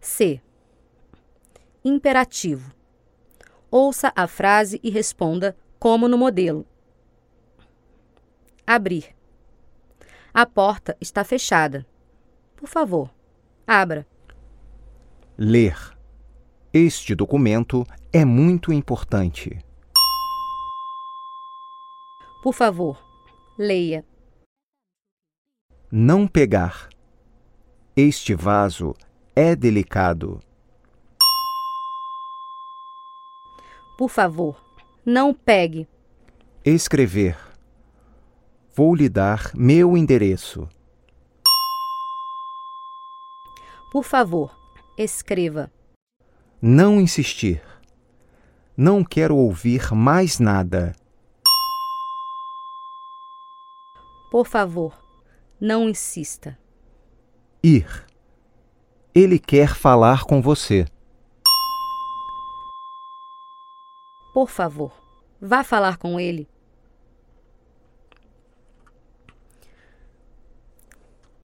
C. Imperativo. Ouça a frase e responda como no modelo. Abrir. A porta está fechada. Por favor, abra. Ler. Este documento é muito importante. Por favor, leia. Não pegar. Este vaso é delicado. Por favor, não pegue. Escrever. Vou lhe dar meu endereço. Por favor, escreva. Não insistir. Não quero ouvir mais nada. Por favor, não insista. Ir. Ele quer falar com você. Por favor, vá falar com ele.